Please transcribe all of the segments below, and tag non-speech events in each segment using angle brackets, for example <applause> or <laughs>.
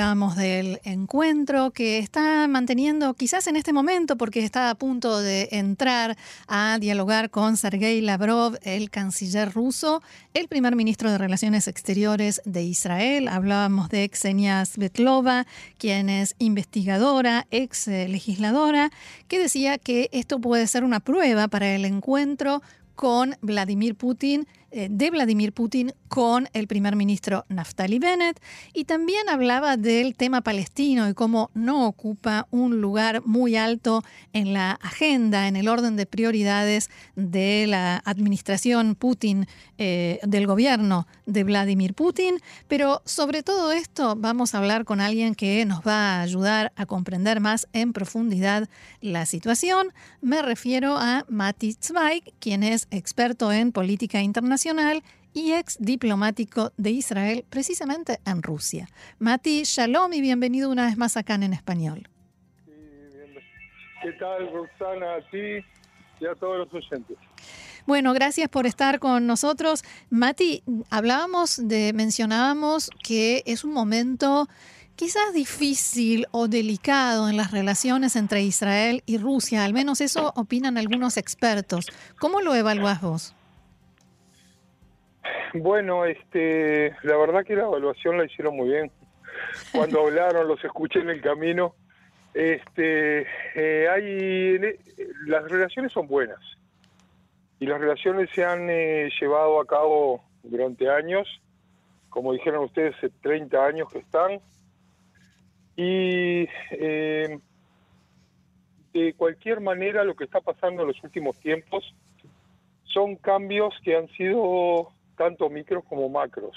Hablábamos del encuentro que está manteniendo quizás en este momento porque está a punto de entrar a dialogar con Sergei Lavrov, el canciller ruso, el primer ministro de Relaciones Exteriores de Israel. Hablábamos de Xenia Svetlova, quien es investigadora, ex legisladora, que decía que esto puede ser una prueba para el encuentro con Vladimir Putin eh, de Vladimir Putin con el primer ministro Naftali Bennett y también hablaba del tema palestino y cómo no ocupa un lugar muy alto en la agenda, en el orden de prioridades de la administración Putin, eh, del gobierno de Vladimir Putin. Pero sobre todo esto vamos a hablar con alguien que nos va a ayudar a comprender más en profundidad la situación. Me refiero a Mati Zweig, quien es experto en política internacional y ex diplomático de Israel, precisamente en Rusia. Mati, shalom y bienvenido una vez más acá en español. ¿Qué tal, Roxana? A ti y a todos los oyentes. Bueno, gracias por estar con nosotros. Mati, hablábamos de, mencionábamos que es un momento quizás difícil o delicado en las relaciones entre Israel y Rusia, al menos eso opinan algunos expertos. ¿Cómo lo evalúas vos? Bueno, este, la verdad que la evaluación la hicieron muy bien. Cuando <laughs> hablaron, los escuché en el camino. Este, eh, hay, e, las relaciones son buenas y las relaciones se han eh, llevado a cabo durante años, como dijeron ustedes, 30 años que están. Y eh, de cualquier manera, lo que está pasando en los últimos tiempos son cambios que han sido tanto micros como macros.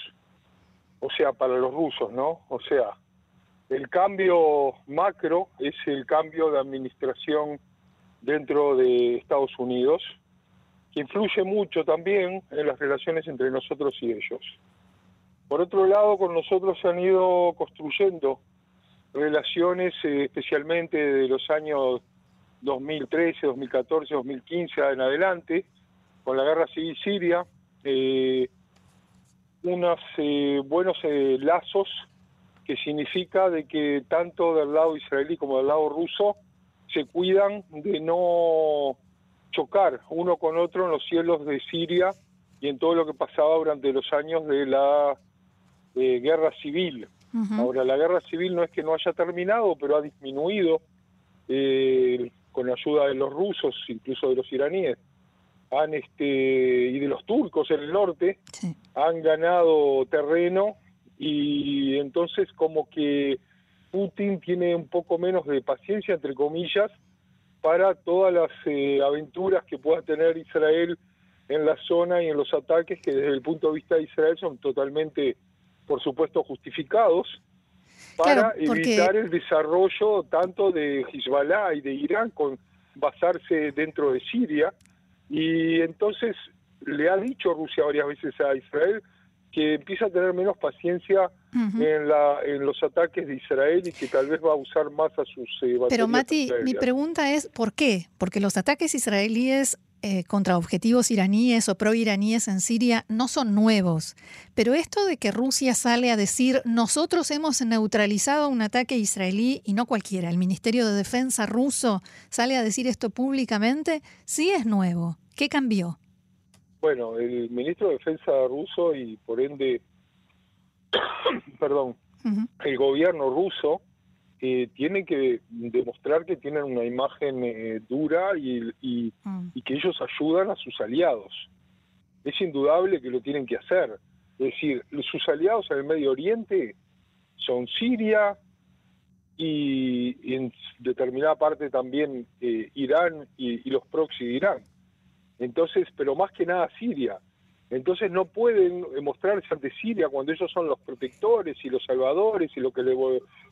O sea, para los rusos, ¿no? O sea, el cambio macro es el cambio de administración dentro de Estados Unidos, que influye mucho también en las relaciones entre nosotros y ellos. Por otro lado, con nosotros se han ido construyendo relaciones, eh, especialmente de los años 2013, 2014, 2015 en adelante, con la guerra civil siria, eh, unos eh, buenos eh, lazos que significa de que tanto del lado israelí como del lado ruso se cuidan de no chocar uno con otro en los cielos de Siria y en todo lo que pasaba durante los años de la guerra civil. Ahora, la guerra civil no es que no haya terminado, pero ha disminuido con la ayuda de los rusos, incluso de los iraníes han este y de los turcos en el norte han ganado terreno y entonces como que Putin tiene un poco menos de paciencia entre comillas para todas las eh, aventuras que pueda tener Israel en la zona y en los ataques que desde el punto de vista de Israel son totalmente por supuesto justificados para evitar el desarrollo tanto de Hezbollah y de Irán con basarse dentro de Siria y entonces le ha dicho Rusia varias veces a Israel que empieza a tener menos paciencia en, la, en los ataques de Israel y que tal vez va a usar más a sus eh, Pero Mati, mi pregunta es ¿por qué? Porque los ataques israelíes eh, contra objetivos iraníes o pro-iraníes en Siria no son nuevos. Pero esto de que Rusia sale a decir nosotros hemos neutralizado un ataque israelí y no cualquiera, el Ministerio de Defensa ruso sale a decir esto públicamente, sí es nuevo. ¿Qué cambió? Bueno, el ministro de Defensa ruso y por ende, <coughs> perdón, el gobierno ruso eh, tiene que demostrar que tienen una imagen eh, dura y, mm. y, que ellos ayudan a sus aliados. Es indudable que lo tienen que hacer. Es decir, sus aliados en el Medio Oriente son Siria y, en determinada parte también eh, Irán y, y los proxy de Irán. Entonces, pero más que nada Siria. Entonces no pueden mostrarse ante Siria cuando ellos son los protectores y los salvadores y lo que le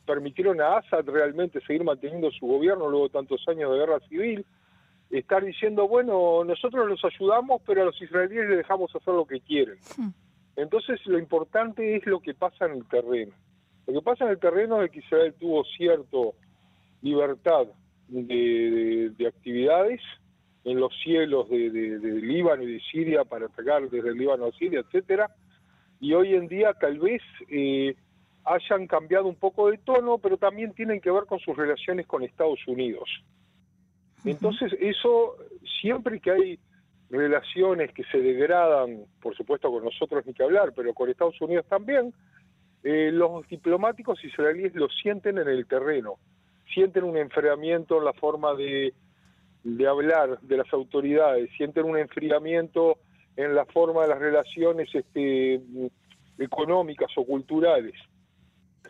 permitieron a Assad realmente seguir manteniendo su gobierno luego de tantos años de guerra civil, estar diciendo, bueno, nosotros los ayudamos, pero a los israelíes les dejamos hacer lo que quieren. Hmm. Entonces lo importante es lo que pasa en el terreno. Lo que pasa en el terreno es que Israel tuvo cierta libertad de, actividades en los cielos de, Líbano y de Siria para atacar desde el Líbano a Siria, etcétera. Y hoy en día tal vez eh, hayan cambiado un poco de tono, pero también tienen que ver con sus relaciones con Estados Unidos. Entonces, eso, siempre que hay relaciones que se degradan, por supuesto con nosotros ni que hablar, pero con Estados Unidos también, eh, los diplomáticos israelíes lo sienten en el terreno, sienten un enfriamiento en la forma de, de hablar de las autoridades, sienten un enfriamiento en la forma de las relaciones este, económicas o culturales.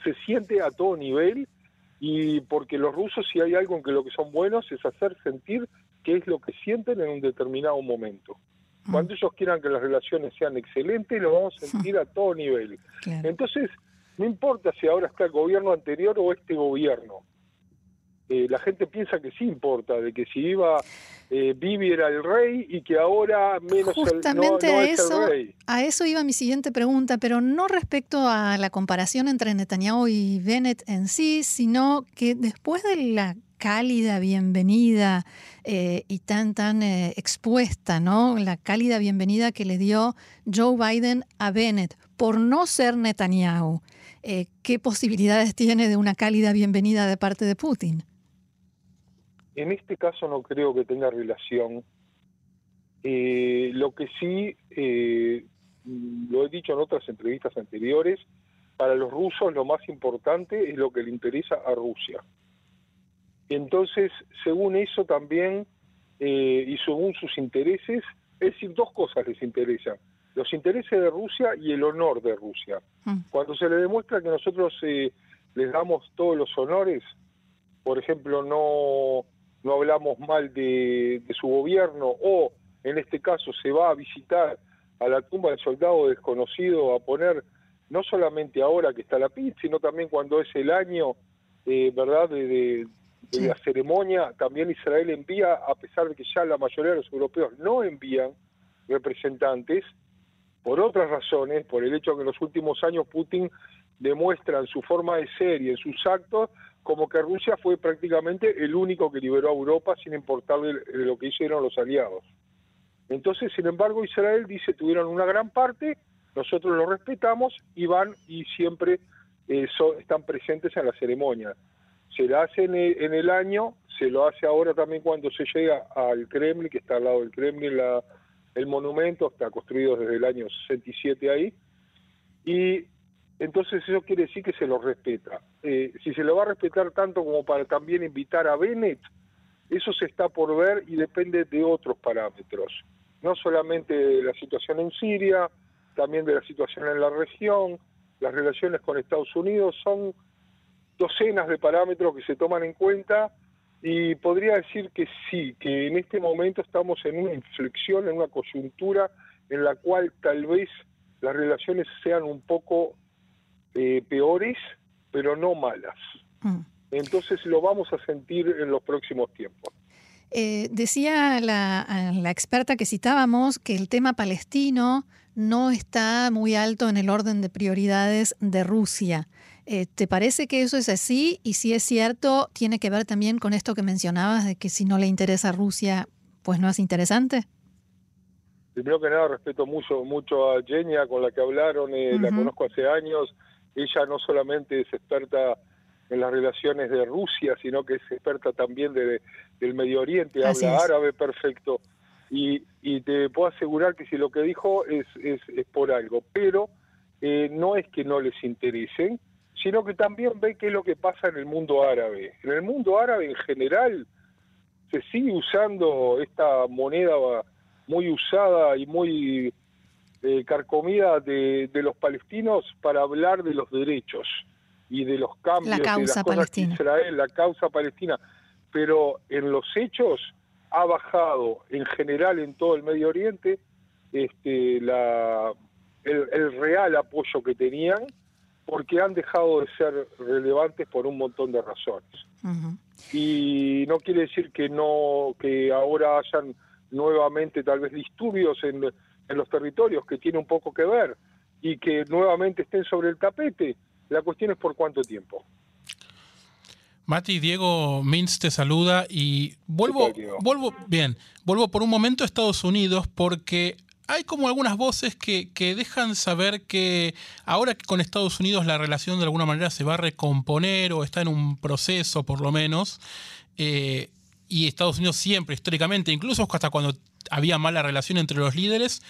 Se siente a todo nivel y porque los rusos si hay algo en que lo que son buenos es hacer sentir qué es lo que sienten en un determinado momento. Mm. Cuando ellos quieran que las relaciones sean excelentes, lo vamos a sentir a todo nivel. Entonces, no importa si ahora está el gobierno anterior o este gobierno, eh, la gente piensa que sí importa, de que si iba eh, era el rey y que ahora menos Justamente el, no, a, eso, a eso iba mi siguiente pregunta, pero no respecto a la comparación entre Netanyahu y Bennett en sí, sino que después de la cálida bienvenida eh, y tan tan eh, expuesta, ¿no? La cálida bienvenida que le dio Joe Biden a Bennett por no ser Netanyahu. ¿Qué posibilidades tiene de una cálida bienvenida de parte de Putin? En este caso no creo que tenga relación. Eh, lo que sí, eh, lo he dicho en otras entrevistas anteriores, para los rusos lo más importante es lo que le interesa a Rusia. Entonces, según eso también, eh, y según sus intereses, es decir, dos cosas les interesan. Los intereses de Rusia y el honor de Rusia. Mm. Cuando se le demuestra que nosotros les damos todos los honores, por ejemplo, no no hablamos mal de, su gobierno o en este caso se va a visitar a la tumba del soldado desconocido a poner no solamente ahora que está la PIT, sino también cuando es el año, eh, ¿verdad?, de, la ceremonia, también Israel envía, a pesar de que ya la mayoría de los europeos no envían representantes, por otras razones, por el hecho que en los últimos años Putin demuestra en su forma de ser y en sus actos como que Rusia fue prácticamente el único que liberó a Europa sin importarle lo que hicieron los aliados. Entonces, sin embargo, Israel dice tuvieron una gran parte, nosotros lo respetamos y van y siempre eh, están presentes en la ceremonia. Se la hace en el, año, se lo hace ahora también cuando se llega al Kremlin, que está al lado del Kremlin, la, el monumento está construido desde el año 67 ahí, y entonces eso quiere decir que se lo respeta. Eh, si se lo va a respetar tanto como para también invitar a Bennett, eso se está por ver y depende de otros parámetros, no solamente de la situación en Siria, también de la situación en la región, las relaciones con Estados Unidos, son docenas de parámetros que se toman en cuenta y podría decir que sí, que en este momento estamos en una inflexión, en una coyuntura en la cual tal vez las relaciones sean un poco eh, peores, pero no malas. Mm. Entonces lo vamos a sentir en los próximos tiempos. Eh, decía la, la, experta que citábamos que el tema palestino no está muy alto en el orden de prioridades de Rusia. Eh, ¿Te parece que eso es así? Y si es cierto, tiene que ver también con esto que mencionabas de que si no le interesa a Rusia, pues no es interesante. Primero que nada, respeto mucho, mucho a Genia, con la que hablaron, la conozco hace años, ella no solamente es experta en las relaciones de Rusia, sino que es experta también de, del Medio Oriente, habla árabe perfecto. Y, te puedo asegurar que si lo que dijo es, es, por algo, pero eh, no es que no les interesen, sino que también ve qué es lo que pasa en el mundo árabe. En el mundo árabe en general se sigue usando esta moneda muy usada y muy eh, carcomida de, los palestinos para hablar de los derechos y de los cambios la causa de las Israel, la causa palestina. Pero en los hechos ha bajado en general en todo el Medio Oriente este, la, el, real apoyo que tenían porque han dejado de ser relevantes por un montón de razones. Y no quiere decir que no que ahora hayan nuevamente tal vez disturbios en en los territorios que tiene un poco que ver y que nuevamente estén sobre el tapete. La cuestión es por cuánto tiempo. Mati, Diego Mintz te saluda y vuelvo, vuelvo, bien, vuelvo por un momento a Estados Unidos porque hay como algunas voces que, dejan saber que ahora que con Estados Unidos la relación de alguna manera se va a recomponer o está en un proceso por lo menos, eh, y Estados Unidos siempre, históricamente, incluso hasta cuando había mala relación entre los líderes,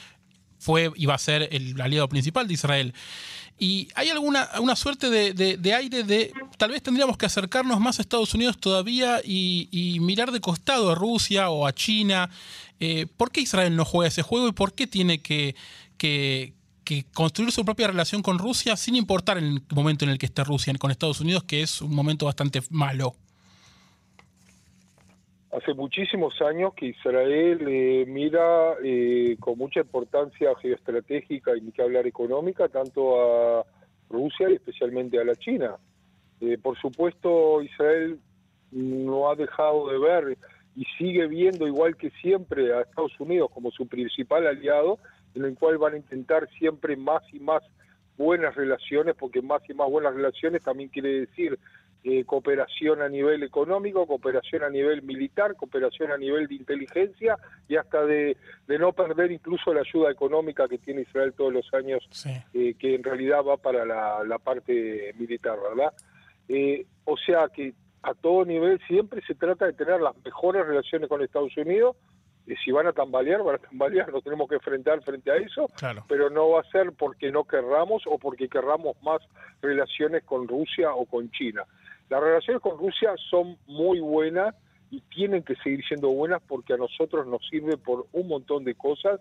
fue va a ser el aliado principal de Israel. Y hay alguna una suerte de, aire de tal vez tendríamos que acercarnos más a Estados Unidos todavía y, mirar de costado a Rusia o a China. Eh, ¿Por qué Israel no juega ese juego y por qué tiene que, que, construir su propia relación con Rusia sin importar el momento en el que esté Rusia con Estados Unidos, que es un momento bastante malo? Hace muchísimos años que Israel eh, mira eh, con mucha importancia geoestratégica y ni que hablar económica tanto a Rusia y especialmente a la China. Eh, por supuesto, Israel no ha dejado de ver y sigue viendo igual que siempre a Estados Unidos como su principal aliado, en el cual van a intentar siempre más y más buenas relaciones, porque más y más buenas relaciones también quiere decir eh, cooperación a nivel económico, cooperación a nivel militar, cooperación a nivel de inteligencia y hasta de, no perder incluso la ayuda económica que tiene Israel todos los años, eh, que en realidad va para la, parte militar, ¿verdad? Eh, o sea que a todo nivel siempre se trata de tener las mejores relaciones con Estados Unidos, y si van a tambalear, van a tambalear, nos tenemos que enfrentar frente a eso, pero no va a ser porque no querramos o porque querramos más relaciones con Rusia o con China. Las relaciones con Rusia son muy buenas y tienen que seguir siendo buenas porque a nosotros nos sirve por un montón de cosas,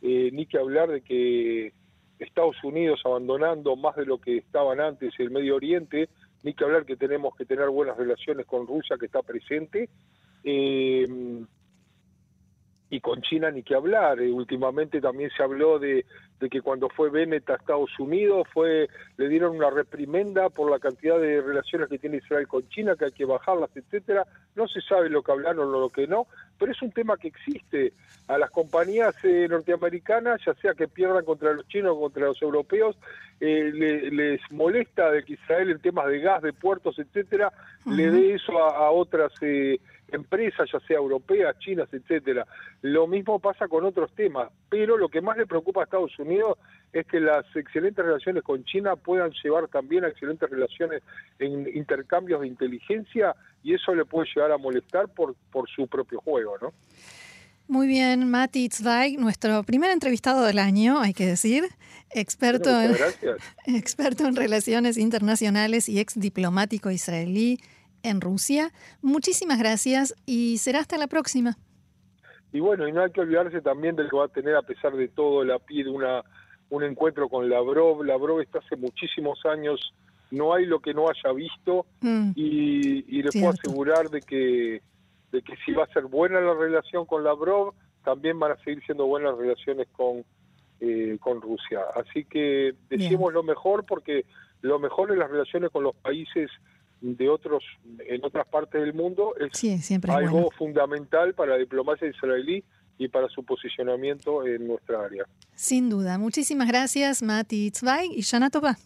eh, ni que hablar de que Estados Unidos abandonando más de lo que estaban antes el Medio Oriente, ni que hablar que tenemos que tener buenas relaciones con Rusia que está presente. Eh, y con China ni que hablar. Eh, últimamente también se habló de, que cuando fue Bennett a Estados Unidos fue le dieron una reprimenda por la cantidad de relaciones que tiene Israel con China, que hay que bajarlas, etcétera. No se sabe lo que hablaron o lo que no, pero es un tema que existe. A las compañías eh, norteamericanas, ya sea que pierdan contra los chinos o contra los europeos, eh, les molesta de que Israel en temas de gas, de puertos, etcétera, le dé eso a, otras empresas, ya sea europeas, chinas, etcétera. Lo mismo pasa con otros temas, pero lo que más le preocupa a Estados Unidos es que las excelentes relaciones con China puedan llevar también a excelentes relaciones en intercambios de inteligencia y eso le puede llegar a molestar por, por su propio juego, ¿no? Muy bien, Mati Zweig, nuestro primer entrevistado del año, hay que decir, experto, en, <laughs> experto en relaciones internacionales y ex diplomático israelí en Rusia. Muchísimas gracias y será hasta la próxima. Y bueno, y no hay que olvidarse también del que va a tener, a pesar de todo, la PID una, un encuentro con Lavrov. Lavrov está hace muchísimos años, no hay lo que no haya visto mm. y, le puedo asegurar de que, de que si va a ser buena la relación con Lavrov, también van a seguir siendo buenas relaciones con, eh, con Rusia. Así que decimos lo mejor porque lo mejor en las relaciones con los países de otros en otras partes del mundo es algo fundamental para la diplomacia israelí y para su posicionamiento en nuestra área. Sin duda. Muchísimas gracias, Mati Zweig y Shana Tova.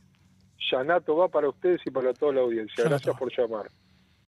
Shana Tova para ustedes y para toda la audiencia. Gracias por llamar.